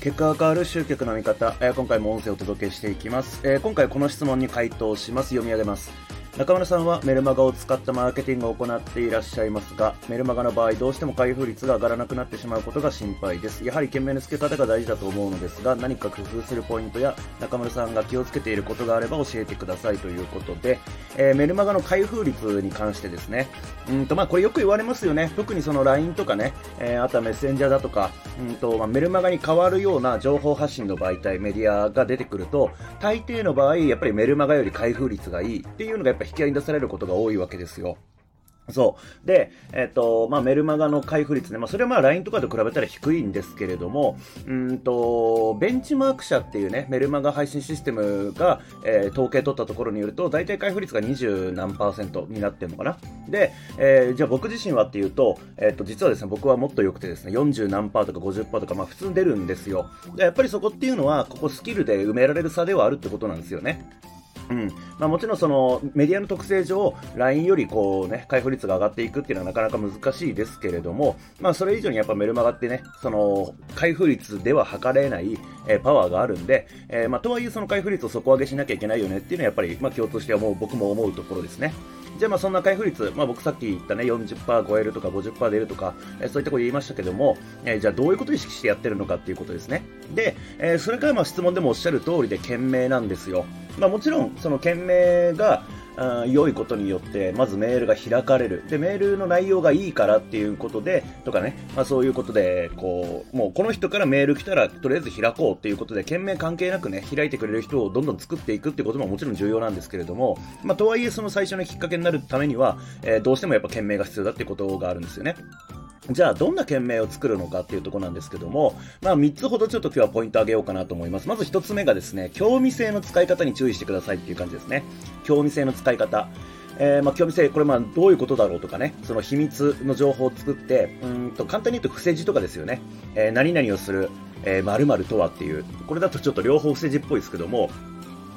結果が変わる集客の見方、えー今回も音声をお届けしていきます、えー今回この質問に回答します。読み上げます。中村さんはメルマガを使ったマーケティングを行っていらっしゃいますが、メルマガの場合どうしても開封率が上がらなくなってしまうことが心配です。やはり件名の付け方が大事だと思うのですが、何か工夫するポイントや中村さんが気をつけていることがあれば教えてくださいということで、えーメルマガの開封率に関してですね、うんとまあこれよく言われますよね。特にその LINE とかね、えーあとはメッセンジャーだとか、うんとまあ、メルマガに変わるような情報発信の媒体、メディアが出てくると、大抵の場合、やっぱりメルマガより開封率がいいっていうのがやっぱ引き合いに出されることが多いわけですよ。そう。で、えっ、と、まあ、メルマガの開封率ね。まあ、それはま、LINE とかと比べたら低いんですけれども、うんと、ベンチマーク社っていうね、メルマガ配信システムが、えー統計取ったところによると、大体開封率が20何パーセントになってるのかな。で、えーじゃあ僕自身はっていうと、えっ、と、実はですね、僕はもっと良くてですね、40何パーとか50パーとか、まあ、普通に出るんですよ。で、やっぱりそこっていうのは、ここスキルで埋められる差ではあるってことなんですよね。うんまあ、もちろんそのメディアの特性上、LINE よりこう、ね、開封率が上がっていくっていうのはなかなか難しいですけれども、まあ、それ以上にやっぱメルマガってね、その開封率では測れない、えーパワーがあるんで、えーまあ、とはいえその開封率を底上げしなきゃいけないよねっていうのはやっぱり、まあ、共通して思う僕も思うところですね。じゃあまあそんな開封率、まあ、僕さっき言ったね40%超えるとか50%出るとか、えーそういったこと言いましたけども、えーじゃあどういうことを意識してやってるのかっていうことですね。で、えーそれからまあ質問でもおっしゃる通りで件名なんですよ。まあ、もちろんその件名があ良いことによって、まずメールが開かれる。で、メールの内容がいいからっていうことで、とかね、まあそういうことで、こう、もうこの人からメール来たら、とりあえず開こうっていうことで、件名関係なくね、開いてくれる人をどんどん作っていくってことももちろん重要なんですけれども、まあとはいえその最初のきっかけになるためには、えーどうしてもやっぱ件名が必要だっていうことがあるんですよね。じゃあ、どんな件名を作るのかっていうところなんですけども、まあ、3つほどちょっと今日はポイントあげようかなと思います。まず1つ目がですね、興味性の使い方に注意してくださいっていう感じですね。興味性の使い方。えーまあ、興味性、これまあどういうことだろうとかね、その秘密の情報を作って、うんと簡単に言うと伏せ字とかですよね。えー何々をする、えー、〇〇とはっていう、これだとちょっと両方伏せ字っぽいですけども、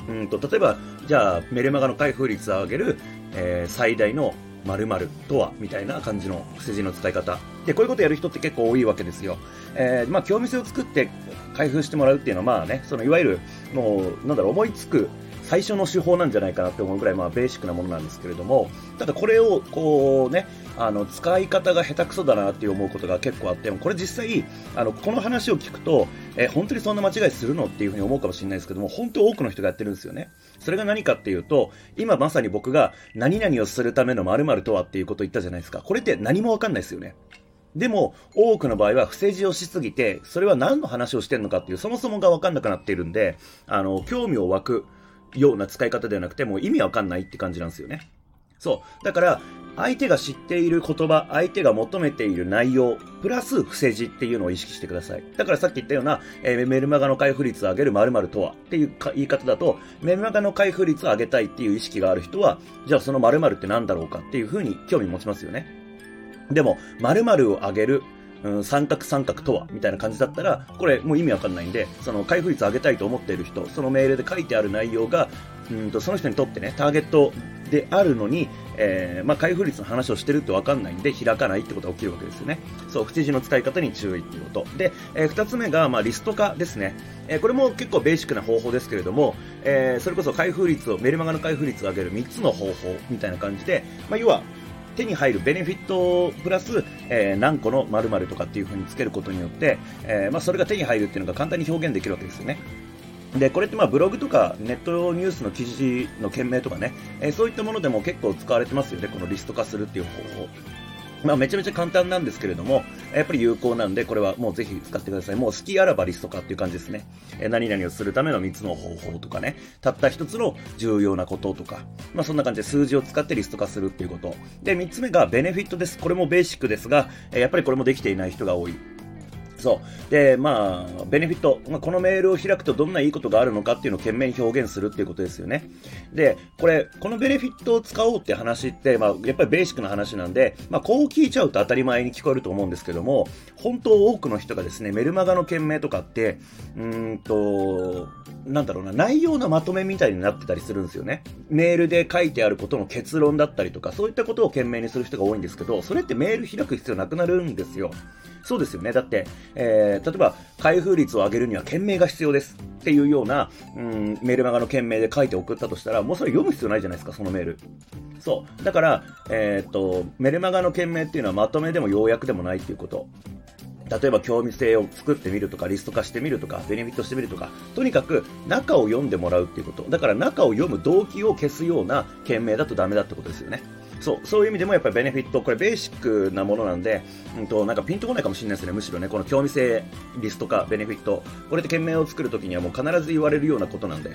うんと例えば、じゃあメルマガの開封率を上げる、えー最大の〇〇とはみたいな感じの伏せ字の使い方でこういうことやる人って結構多いわけですよ、えーまあ、興味性を作って開封してもらうっていうのはまあねそのいわゆるもうなんだろう思いつく最初の手法なんじゃないかなって思うぐらいまあベーシックなものなんですけれどもただこれをこうねあの使い方が下手くそだなって思うことが結構あってこれ実際あのこの話を聞くと、えー本当にそんな間違いするのっていうふうに思うかもしれないですけども本当多くの人がやってるんですよね。それが何かっていうと今まさに僕が何々をするための〇〇とはっていうことを言ったじゃないですか。これって何もわかんないですよね。でも、多くの場合は不正字をしすぎて、それは何の話をしてるのかっていう、そもそもが分かんなくなっているんで、あの、興味を湧くような使い方ではなくて、もう意味わかんないって感じなんですよね。そう。だから、相手が知っている言葉、相手が求めている内容、プラス不正字っていうのを意識してください。だからさっき言ったような、えーメルマガの開封率を上げる〇〇とはっていう言い方だと、メルマガの開封率を上げたいっていう意識がある人は、じゃあその〇〇って何だろうかっていうふうに興味持ちますよね。でも、〇〇を上げる、うん、三角三角とはみたいな感じだったら、これもう意味わかんないんで、その開封率上げたいと思っている人、そのメールで書いてある内容が、うんとその人にとってね、ターゲットであるのに、えーまあ、開封率の話をしてるってわかんないんで、開かないってことが起きるわけですよね。そう、不知事の使い方に注意っていうこと。で、えー二つ目が、まあ、リスト化ですね。えーこれも結構ベーシックな方法ですけれども、えそれこそ開封率を、メルマガの開封率を上げる3つの方法みたいな感じで、まあ、要は、手に入るベネフィットプラス、えー何個の〇〇とかっていう風につけることによって、えーまあ、それが手に入るっていうのが簡単に表現できるわけですよね。で、これってまあブログとかネットニュースの記事の件名とかね、えーそういったものでも結構使われてますよね、このリスト化するっていう方法。まあ、めちゃめちゃ簡単なんですけれども、やっぱり有効なんで、これはもうぜひ使ってください。もう好きあらばリスト化っていう感じですね。え何々をするための3つの方法とかね、たった1つの重要なこととか、まあそんな感じで数字を使ってリスト化するっていうこと。で、3つ目がベネフィットです。これもベーシックですが、やっぱりこれもできていない人が多い。そう。で、まあ、ベネフィット、まあ、このメールを開くとどんないいことがあるのかっていうのを懸命に表現するっていうことですよね。で、これ、このベネフィットを使おうって話って、まあ、やっぱりベーシックな話なんで、まあ、こう聞いちゃうと当たり前に聞こえると思うんですけども、本当多くの人がですね、メルマガの件名とかって、うーんと、なんだろうな、内容のまとめみたいになってたりするんですよね。メールで書いてあることの結論だったりとか、そういったことを懸命にする人が多いんですけど、それってメール開く必要なくなるんですよ。そうですよね。だって、えー、例えば、開封率を上げるには件名が必要ですっていうような、うん、メールマガの件名で書いて送ったとしたら、もうそれ読む必要ないじゃないですか、そのメール。そう。だから、えー、っと、メルマガの件名っていうのはまとめでも要約でもないっていうこと。例えば興味性を作ってみるとか、リスト化してみるとか、ベネフィットしてみるとか、とにかく中を読んでもらうっていうこと。だから中を読む動機を消すような件名だとダメだってことですよね。そう、そういう意味でもやっぱりベネフィット、これベーシックなものなんで、うんと、なんかピンとこないかもしれないですね、むしろね、この興味性、リスト化、ベネフィット、これって件名を作るときにはもう必ず言われるようなことなんで。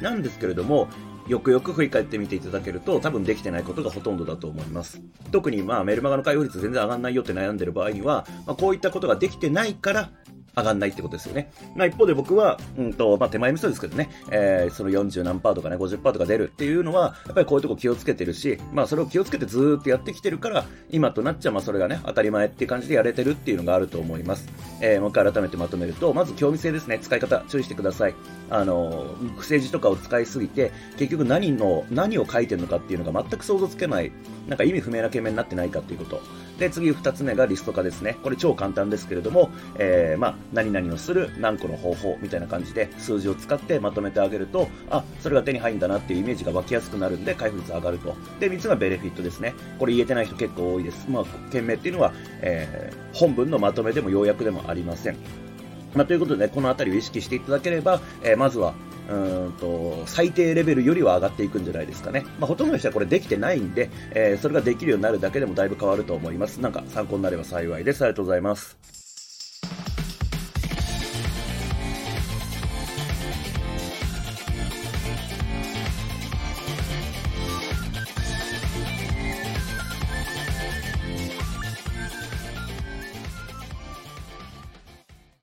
なんですけれども、よくよく振り返ってみていただけると、多分できてないことがほとんどだと思います。特にまあメルマガの開放率全然上がんないよって悩んでる場合には、まあ、こういったことができてないから、上がんないってことですよね。まあ一方で僕は、うんと、まあ手前味噌ですけどね、えー、その40何パーとかね、50パーとか出るっていうのは、やっぱりこういうとこ気をつけてるし、まあそれを気をつけてずーっとやってきてるから、今となっちゃまあそれがね、当たり前っていう感じでやれてるっていうのがあると思います。えー、もう一回改めてまとめると、まず興味性ですね、使い方注意してください。あの、不正字とかを使いすぎて、結局何の、何を書いてるのかっていうのが全く想像つけない、なんか意味不明な懸命になってないかっていうこと。で、次二つ目がリスト化ですね。これ超簡単ですけれども、えー、まあ、何々をする何個の方法みたいな感じで数字を使ってまとめてあげると、あ、それが手に入るんだなっていうイメージが湧きやすくなるんで、開封率上がると。で、三つがベネフィットですね。これ言えてない人結構多いです。まあ、件名っていうのは、えー、本文のまとめでも要約でもありません。まあ、ということでね、この辺りを意識していただければ、えー、まずは、うんと、最低レベルよりは上がっていくんじゃないですかね。まあ、ほとんどの人はこれできてないんで、えー、それができるようになるだけでもだいぶ変わると思います。なんか参考になれば幸いです。ありがとうございます。